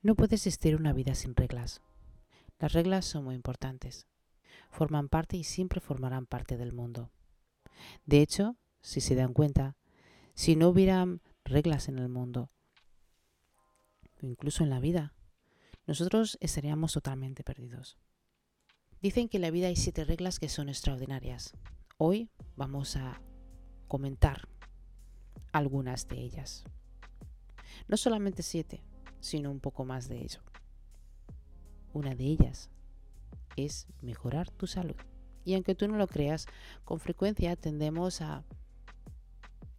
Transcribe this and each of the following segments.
No puede existir una vida sin reglas. Las reglas son muy importantes. Forman parte y siempre formarán parte del mundo. De hecho, si se dan cuenta, si no hubieran reglas en el mundo, incluso en la vida, nosotros estaríamos totalmente perdidos. Dicen que en la vida hay siete reglas que son extraordinarias. Hoy vamos a comentar algunas de ellas. No solamente siete, sino un poco más de ello. Una de ellas es mejorar tu salud. Y aunque tú no lo creas, con frecuencia tendemos a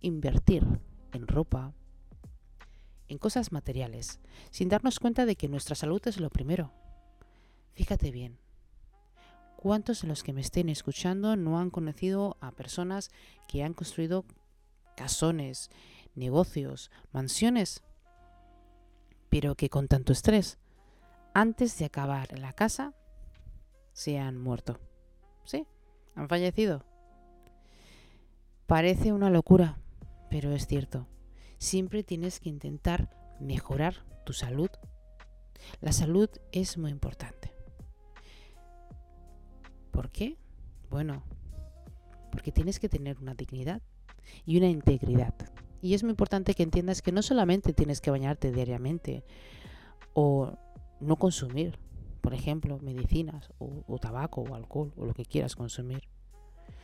invertir en ropa, en cosas materiales, sin darnos cuenta de que nuestra salud es lo primero. Fíjate bien, ¿cuántos de los que me estén escuchando no han conocido a personas que han construido casones, negocios, mansiones, pero que con tanto estrés, antes de acabar la casa, se han muerto? ¿Sí? ¿Han fallecido? Parece una locura, pero es cierto. Siempre tienes que intentar mejorar tu salud. La salud es muy importante. ¿Por qué? Bueno, porque tienes que tener una dignidad y una integridad. Y es muy importante que entiendas que no solamente tienes que bañarte diariamente o no consumir, por ejemplo, medicinas o, o, tabaco o alcohol o lo que quieras consumir,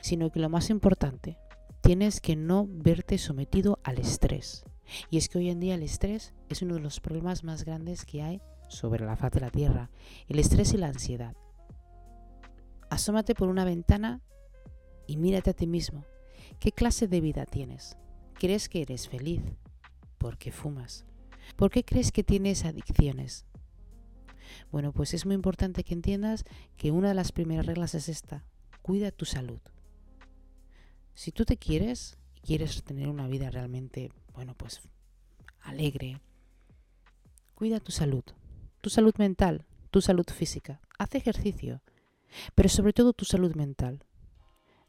sino que lo más importante tienes que no verte sometido al estrés. Y es que hoy en día el estrés es uno de los problemas más grandes que hay sobre la faz de la Tierra. El estrés y la ansiedad. Asómate por una ventana y mírate a ti mismo. ¿Qué clase de vida tienes? ¿Crees que eres feliz? ¿Por qué fumas? ¿Por qué crees que tienes adicciones? Bueno, pues es muy importante que entiendas que una de las primeras reglas es esta. Cuida tu salud. Si tú te quieres y quieres tener una vida realmente, bueno, pues alegre, cuida tu salud, tu salud mental, tu salud física. Haz ejercicio, pero sobre todo tu salud mental.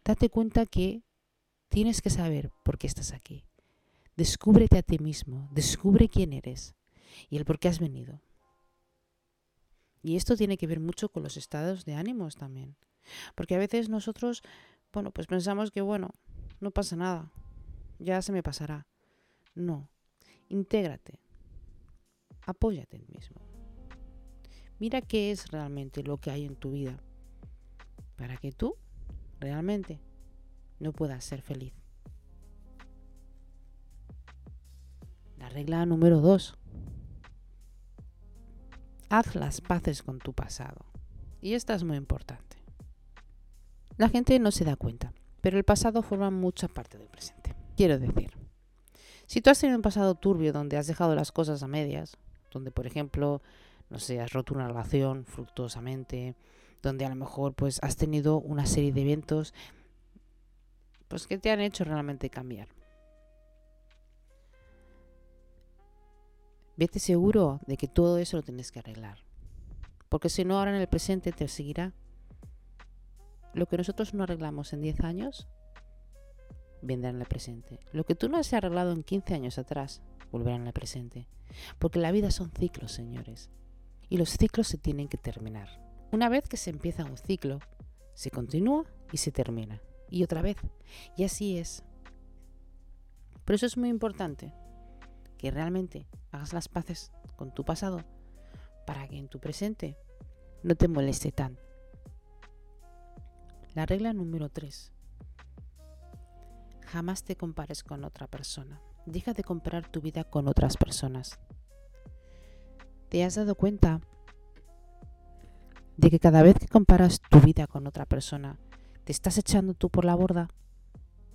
Date cuenta que tienes que saber por qué estás aquí. Descúbrete a ti mismo, descubre quién eres y el por qué has venido. Y esto tiene que ver mucho con los estados de ánimos también. Porque a veces nosotros bueno, pues pensamos que, bueno, no pasa nada, ya se me pasará. No, intégrate, apóyate en mismo. Mira qué es realmente lo que hay en tu vida para que tú realmente no puedas ser feliz. La regla número dos. Haz las paces con tu pasado. Y esta es muy importante. La gente no se da cuenta, pero el pasado forma mucha parte del presente. Quiero decir, si tú has tenido un pasado turbio donde has dejado las cosas a medias, donde por ejemplo, no sé, has roto una relación fructuosamente, donde a lo mejor pues has tenido una serie de eventos pues que te han hecho realmente cambiar. Vete seguro de que todo eso lo tienes que arreglar. Porque si no, ahora en el presente te seguirá lo que nosotros no arreglamos en 10 años, vendrá en el presente. Lo que tú no has arreglado en 15 años atrás, volverá en el presente. Porque la vida son ciclos, señores. Y los ciclos se tienen que terminar. Una vez que se empieza un ciclo, se continúa y se termina. Y otra vez. Y así es. Por eso es muy importante que realmente hagas las paces con tu pasado para que en tu presente no te moleste tanto la regla número 3. Jamás te compares con otra persona. Deja de comparar tu vida con otras personas. ¿Te has dado cuenta de que cada vez que comparas tu vida con otra persona, te estás echando tú por la borda?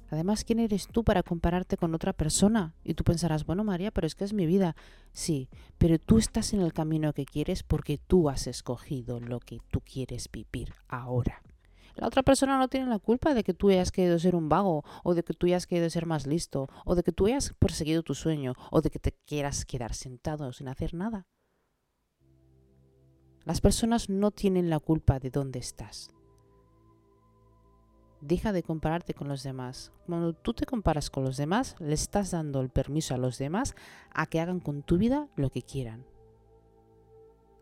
Además, ¿quién eres tú para compararte con otra persona? Y tú pensarás, bueno, María, pero es que es mi vida. Sí, pero tú estás en el camino que quieres porque tú has escogido lo que tú quieres vivir ahora. La otra persona no tiene la culpa de que tú hayas querido ser un vago, o de que tú hayas querido ser más listo, o de que tú hayas perseguido tu sueño, o de que te quieras quedar sentado sin hacer nada. Las personas no tienen la culpa de dónde estás. Deja de compararte con los demás. Cuando tú te comparas con los demás, le estás dando el permiso a los demás a que hagan con tu vida lo que quieran.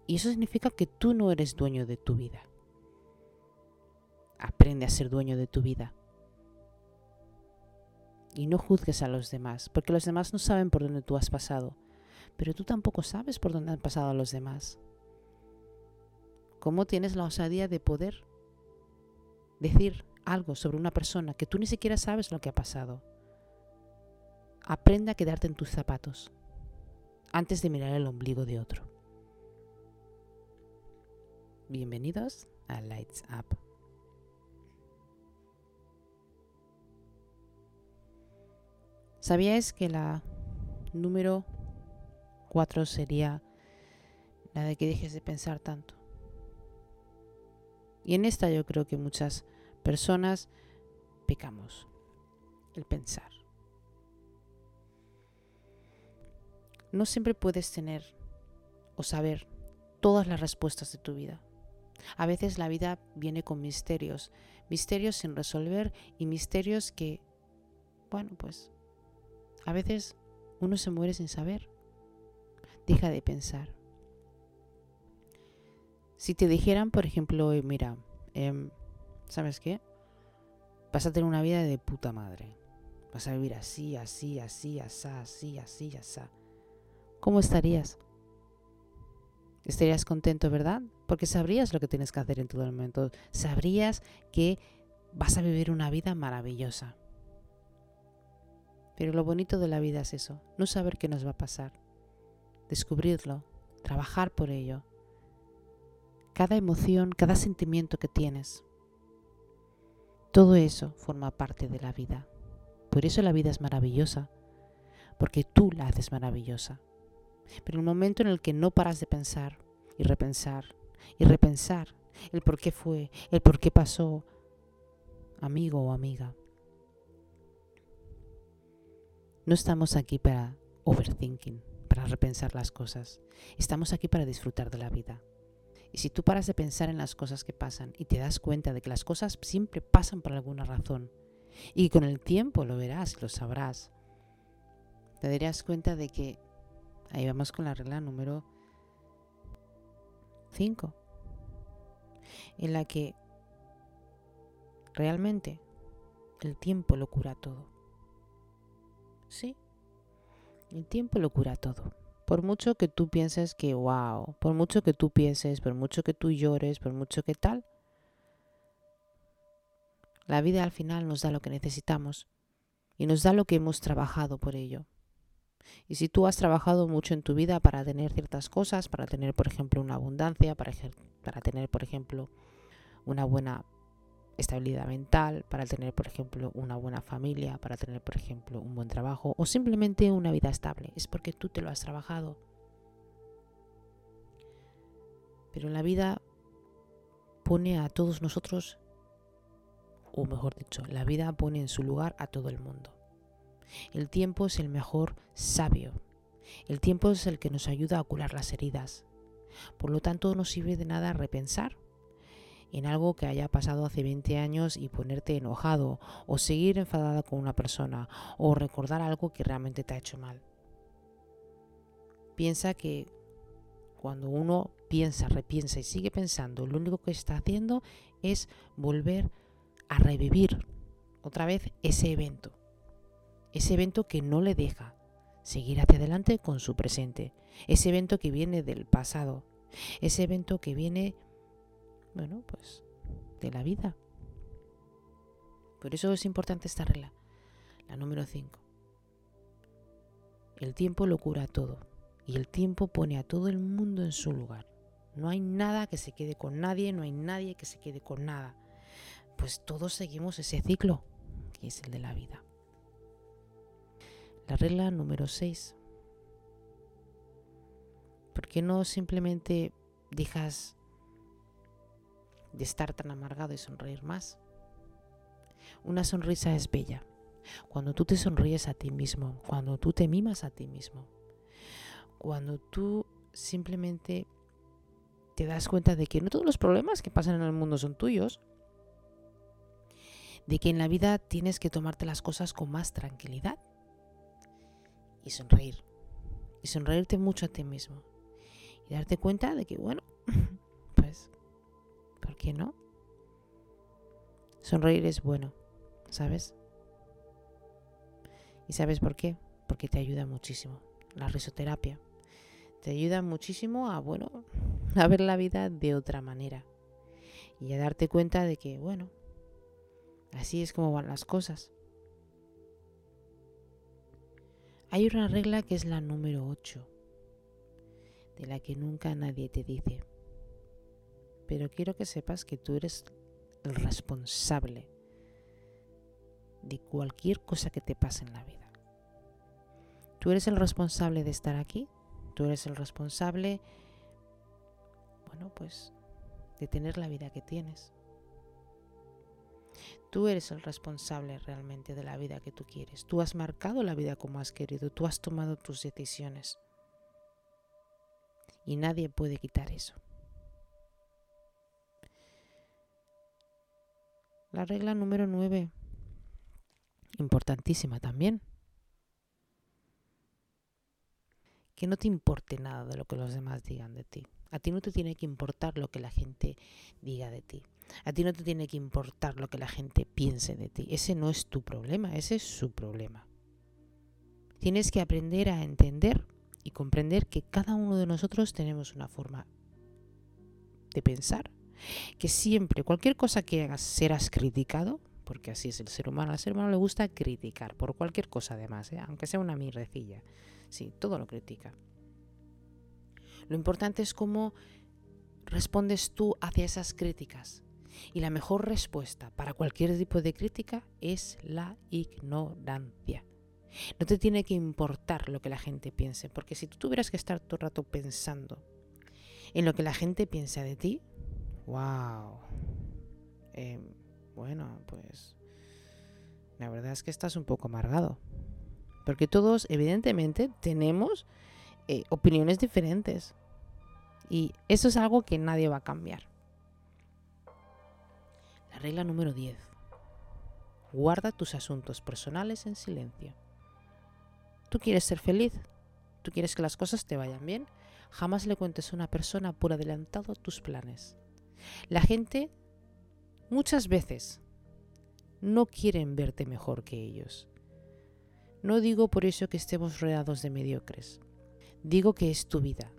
Y eso significa que tú no eres dueño de tu vida. Aprende a ser dueño de tu vida. Y no juzgues a los demás, porque los demás no saben por dónde tú has pasado, pero tú tampoco sabes por dónde han pasado los demás. ¿Cómo tienes la osadía de poder decir algo sobre una persona que tú ni siquiera sabes lo que ha pasado? Aprende a quedarte en tus zapatos antes de mirar el ombligo de otro. Bienvenidos a Lights Up. ¿Sabíais que la número 4 sería la de que dejes de pensar tanto? Y en esta yo creo que muchas personas pecamos el pensar. No siempre puedes tener o saber todas las respuestas de tu vida. A veces la vida viene con misterios, misterios sin resolver y misterios que, bueno, pues a veces uno se muere sin saber. Deja de pensar. Si te dijeran, por ejemplo, mira, em, ¿sabes qué? Vas a tener una vida de puta madre. Vas a vivir así, así, así, así, así, así, así. ¿Cómo estarías? Estarías contento, ¿verdad? Porque sabrías lo que tienes que hacer en todo el momento. Sabrías que vas a vivir una vida maravillosa. Pero lo bonito de la vida es eso, no saber qué nos va a pasar, descubrirlo, trabajar por ello. Cada emoción, cada sentimiento que tienes, todo eso forma parte de la vida. Por eso la vida es maravillosa, porque tú la haces maravillosa. Pero el momento en el que no paras de pensar y repensar y repensar el por qué fue, el por qué pasó, amigo o amiga, no estamos aquí para overthinking, para repensar las cosas. Estamos aquí para disfrutar de la vida. Y si tú paras de pensar en las cosas que pasan y te das cuenta de que las cosas siempre pasan por alguna razón, y con el tiempo lo verás, lo sabrás, te darías cuenta de que Ahí vamos con la regla número 5, en la que realmente el tiempo lo cura todo. Sí, el tiempo lo cura todo. Por mucho que tú pienses que, wow, por mucho que tú pienses, por mucho que tú llores, por mucho que tal, la vida al final nos da lo que necesitamos y nos da lo que hemos trabajado por ello. Y si tú has trabajado mucho en tu vida para tener ciertas cosas, para tener, por ejemplo, una abundancia, para, para tener, por ejemplo, una buena estabilidad mental, para tener, por ejemplo, una buena familia, para tener, por ejemplo, un buen trabajo o simplemente una vida estable, es porque tú te lo has trabajado. Pero la vida pone a todos nosotros, o mejor dicho, la vida pone en su lugar a todo el mundo. El tiempo es el mejor sabio. El tiempo es el que nos ayuda a curar las heridas. Por lo tanto, no sirve de nada repensar en algo que haya pasado hace 20 años y ponerte enojado o seguir enfadada con una persona o recordar algo que realmente te ha hecho mal. Piensa que cuando uno piensa, repiensa y sigue pensando, lo único que está haciendo es volver a revivir otra vez ese evento. Ese evento que no le deja seguir hacia adelante con su presente, ese evento que viene del pasado, ese evento que viene, bueno, pues de la vida. Por eso es importante esta regla, la número 5. El tiempo lo cura todo y el tiempo pone a todo el mundo en su lugar. No hay nada que se quede con nadie, no hay nadie que se quede con nada. Pues todos seguimos ese ciclo, que es el de la vida. La regla número 6. ¿Por qué no simplemente dejas de estar tan amargado y sonreír más? Una sonrisa es bella. Cuando tú te sonríes a ti mismo, cuando tú te mimas a ti mismo, cuando tú simplemente te das cuenta de que no todos los problemas que pasan en el mundo son tuyos, de que en la vida tienes que tomarte las cosas con más tranquilidad, y sonreír. Y sonreírte mucho a ti mismo. Y darte cuenta de que, bueno, pues, ¿por qué no? Sonreír es bueno, ¿sabes? ¿Y sabes por qué? Porque te ayuda muchísimo. La risoterapia te ayuda muchísimo a, bueno, a ver la vida de otra manera. Y a darte cuenta de que, bueno, así es como van las cosas. Hay una regla que es la número 8, de la que nunca nadie te dice. Pero quiero que sepas que tú eres el responsable de cualquier cosa que te pase en la vida. Tú eres el responsable de estar aquí, tú eres el responsable, bueno, pues, de tener la vida que tienes. Tú eres el responsable realmente de la vida que tú quieres. Tú has marcado la vida como has querido, tú has tomado tus decisiones. Y nadie puede quitar eso. La regla número 9, importantísima también. Que no te importe nada de lo que los demás digan de ti. A ti no te tiene que importar lo que la gente diga de ti. A ti no te tiene que importar lo que la gente piense de ti. Ese no es tu problema, ese es su problema. Tienes que aprender a entender y comprender que cada uno de nosotros tenemos una forma de pensar que siempre, cualquier cosa que hagas, serás criticado, porque así es el ser humano. Al ser humano le gusta criticar, por cualquier cosa además, ¿eh? aunque sea una mirecilla. Sí, todo lo critica. Lo importante es cómo respondes tú hacia esas críticas. Y la mejor respuesta para cualquier tipo de crítica es la ignorancia. No te tiene que importar lo que la gente piense, porque si tú tuvieras que estar todo el rato pensando en lo que la gente piensa de ti, Wow. Em, bueno, pues la verdad es que estás un poco amargado. Porque todos, evidentemente, tenemos eh, opiniones diferentes. Y eso es algo que nadie va a cambiar. La regla número 10. Guarda tus asuntos personales en silencio. ¿Tú quieres ser feliz? ¿Tú quieres que las cosas te vayan bien? Jamás le cuentes a una persona por adelantado tus planes. La gente muchas veces no quieren verte mejor que ellos. No digo por eso que estemos rodeados de mediocres. Digo que es tu vida.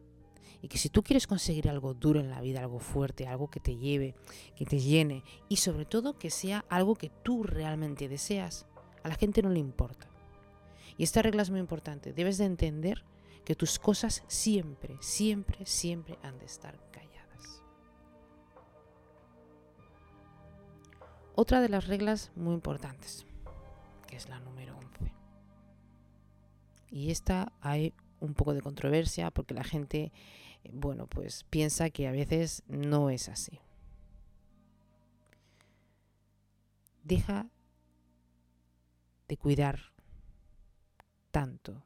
Y que si tú quieres conseguir algo duro en la vida, algo fuerte, algo que te lleve, que te llene y sobre todo que sea algo que tú realmente deseas, a la gente no le importa. Y esta regla es muy importante. Debes de entender que tus cosas siempre, siempre, siempre han de estar Otra de las reglas muy importantes, que es la número 11. Y esta hay un poco de controversia porque la gente, eh, bueno, pues piensa que a veces no es así. Deja de cuidar tanto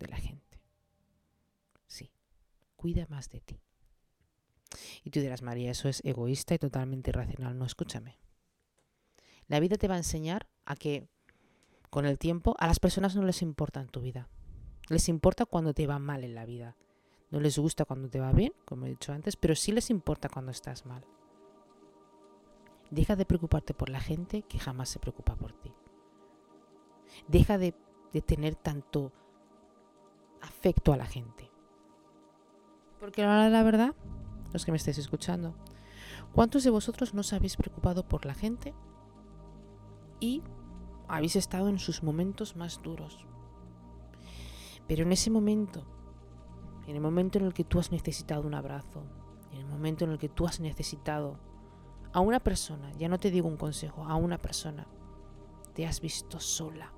de la gente. Sí, cuida más de ti. Y tú dirás, María, eso es egoísta y totalmente irracional. No, escúchame. La vida te va a enseñar a que con el tiempo a las personas no les importa en tu vida. Les importa cuando te va mal en la vida. No les gusta cuando te va bien, como he dicho antes, pero sí les importa cuando estás mal. Deja de preocuparte por la gente que jamás se preocupa por ti. Deja de, tener tanto afecto a la gente. Porque ahora la verdad, los que me estáis escuchando, ¿cuántos de vosotros no os habéis preocupado por la gente y habéis estado en sus momentos más duros. Pero en ese momento, en el momento en el que tú has necesitado un abrazo, en el momento en el que tú has necesitado a una persona, ya no te digo un consejo, a una persona, te has visto sola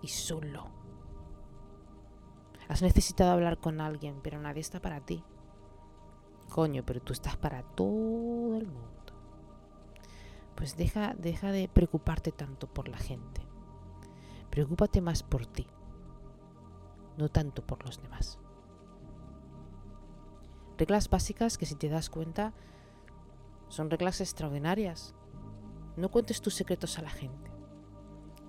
y solo. Has necesitado hablar con alguien, pero nadie está para ti. Coño, pero tú estás para todo el mundo pues deja, deja de preocuparte tanto por la gente. Preocúpate más por ti, no tanto por los demás. Reglas básicas que si te das cuenta son reglas extraordinarias. No cuentes tus secretos a la gente.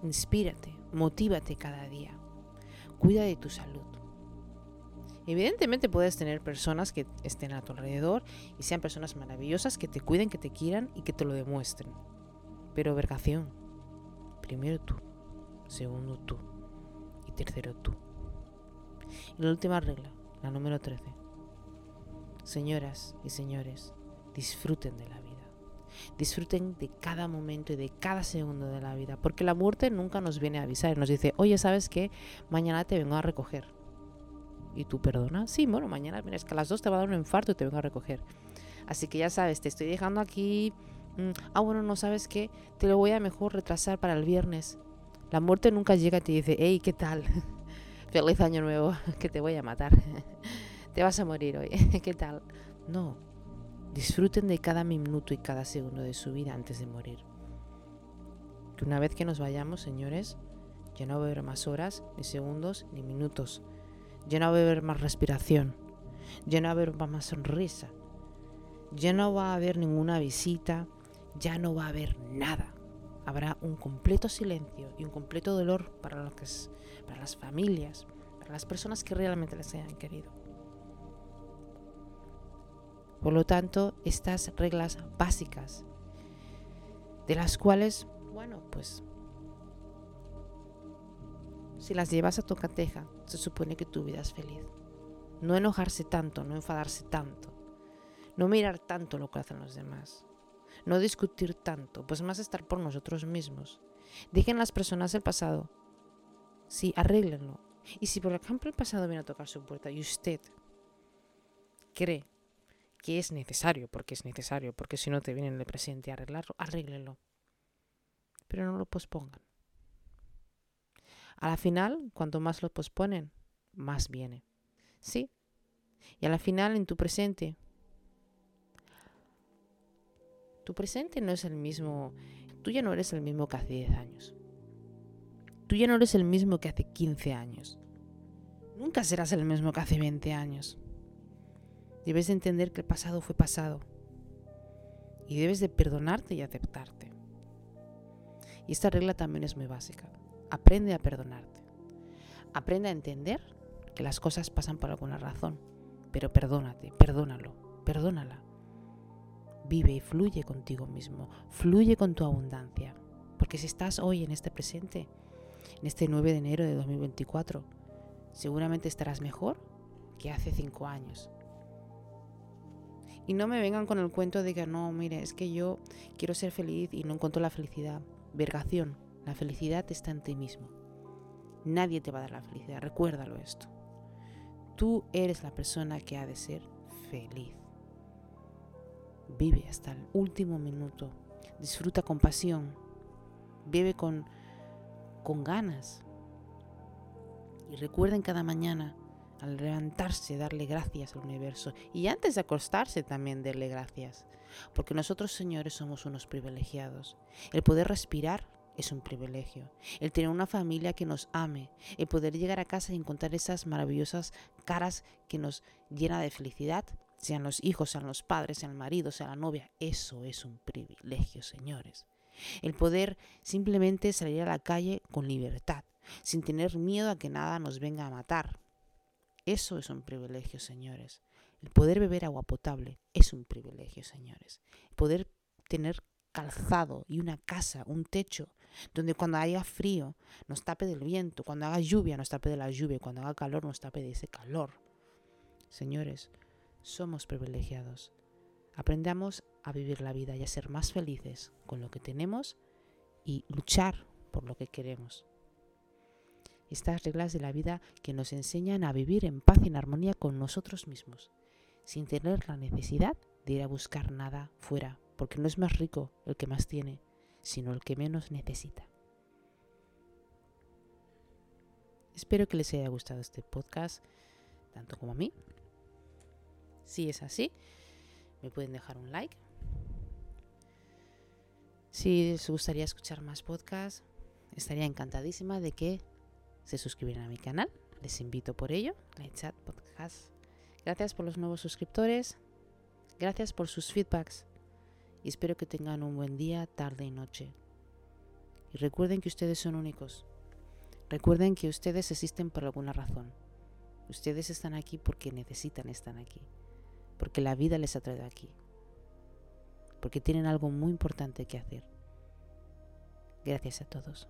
Inspírate, motívate cada día. Cuida de tu salud. Evidentemente puedes tener personas que estén a tu alrededor y sean personas maravillosas, que te cuiden, que te quieran y que te lo demuestren. Pero vergación, primero tú, segundo tú y tercero tú. Y la última regla, la número 13. Señoras y señores, disfruten de la vida. Disfruten de cada momento y de cada segundo de la vida, porque la muerte nunca nos viene a avisar nos dice, oye, ¿sabes qué? Mañana te vengo a recoger ¿Y tú perdona? Sí, bueno, mañana, mira, es que a las dos te va a dar un infarto y te vengo a recoger. Así que ya sabes, te estoy dejando aquí. Mm, ah, bueno, no sabes qué, te lo voy a mejor retrasar para el viernes. La muerte nunca llega y te dice, hey, ¿qué tal? Feliz año nuevo, que te voy a matar. te vas a morir hoy, ¿qué tal? No, disfruten de cada minuto y cada segundo de su vida antes de morir. Que una vez que nos vayamos, señores, ya no va más horas, ni segundos, ni minutos ya no va a haber más respiración, ya no va a haber más sonrisa, ya no va a haber ninguna visita, ya no va a haber nada. Habrá un completo silencio y un completo dolor para, que para las familias, para las personas que realmente les hayan querido. Por lo tanto, estas reglas básicas, de las cuales, bueno, pues si las llevas a tu cateja, se supone que tu vida es feliz. No enojarse tanto, no enfadarse tanto, no mirar tanto lo que hacen los demás, no discutir tanto, pues más estar por nosotros mismos. Dejen las personas el pasado. Sí, arréglenlo. Y si por ejemplo el pasado viene a tocar su puerta y usted cree que es necesario, porque es necesario, porque si no te viene en el presente a arreglarlo, arréglenlo. Pero no lo pospongan. A la final, cuanto más lo posponen, más viene. ¿Sí? Y a la final, en tu presente, tu presente no es el mismo, tú ya no eres el mismo que hace 10 años. Tú ya no eres el mismo que hace 15 años. Nunca serás el mismo que hace 20 años. Debes de entender que el pasado fue pasado. Y debes de perdonarte y aceptarte. Y esta regla también es muy básica. Aprende a perdonarte. Aprende a entender que las cosas pasan por alguna razón, pero perdónate, perdónalo, perdónala. Vive y fluye contigo mismo, fluye con tu abundancia. Porque si estás hoy en este presente, en este 9 de enero de 2024, seguramente estarás mejor que hace cinco años. Y no me vengan con el cuento de que no, mire, es que yo quiero ser feliz y no encuentro la felicidad. Vergación, la felicidad está en ti mismo. Nadie te va a dar la felicidad, recuérdalo esto. Tú eres la persona que ha de ser feliz. Vive hasta el último minuto. Disfruta con pasión. Vive con, con ganas. Y recuerden cada mañana, al levantarse, darle gracias al universo. Y antes de acostarse también darle gracias. Porque nosotros, señores, somos unos privilegiados. El poder respirar es un privilegio. El tener una familia que nos ame, el poder llegar a casa y encontrar esas maravillosas caras que nos llena de felicidad, sean los hijos, sean los padres, sean el marido, sea la novia, eso es un privilegio, señores. El poder simplemente salir a la calle con libertad, sin tener miedo a que nada nos venga a matar. Eso es un privilegio, señores. El poder beber agua potable es un privilegio, señores. El poder tener calzado y una casa, un techo, donde cuando haya frío nos tape del viento, cuando haga lluvia nos tape de la lluvia, cuando haga calor nos tape de ese calor. Señores, somos privilegiados. Aprendamos a vivir la vida y a ser más felices con lo que tenemos y luchar por lo que queremos. Estas reglas de la vida que nos enseñan a vivir en paz y en armonía con nosotros mismos, sin tener la necesidad de ir a buscar nada fuera porque no es más rico el que más tiene, sino el que menos necesita. Espero que les haya gustado este podcast, tanto como a mí. Si es así, me pueden dejar un like. Si les gustaría escuchar más podcasts, estaría encantadísima de que se suscribieran a mi canal. Les invito por ello. Chat Podcast. Gracias por los nuevos suscriptores. Gracias por sus feedbacks y espero que tengan un buen día, tarde y noche. Y recuerden que ustedes son únicos. Recuerden que ustedes existen por alguna razón. Ustedes están aquí porque necesitan estar aquí, porque la vida les ha traído aquí, porque tienen algo muy importante que hacer. Gracias a todos.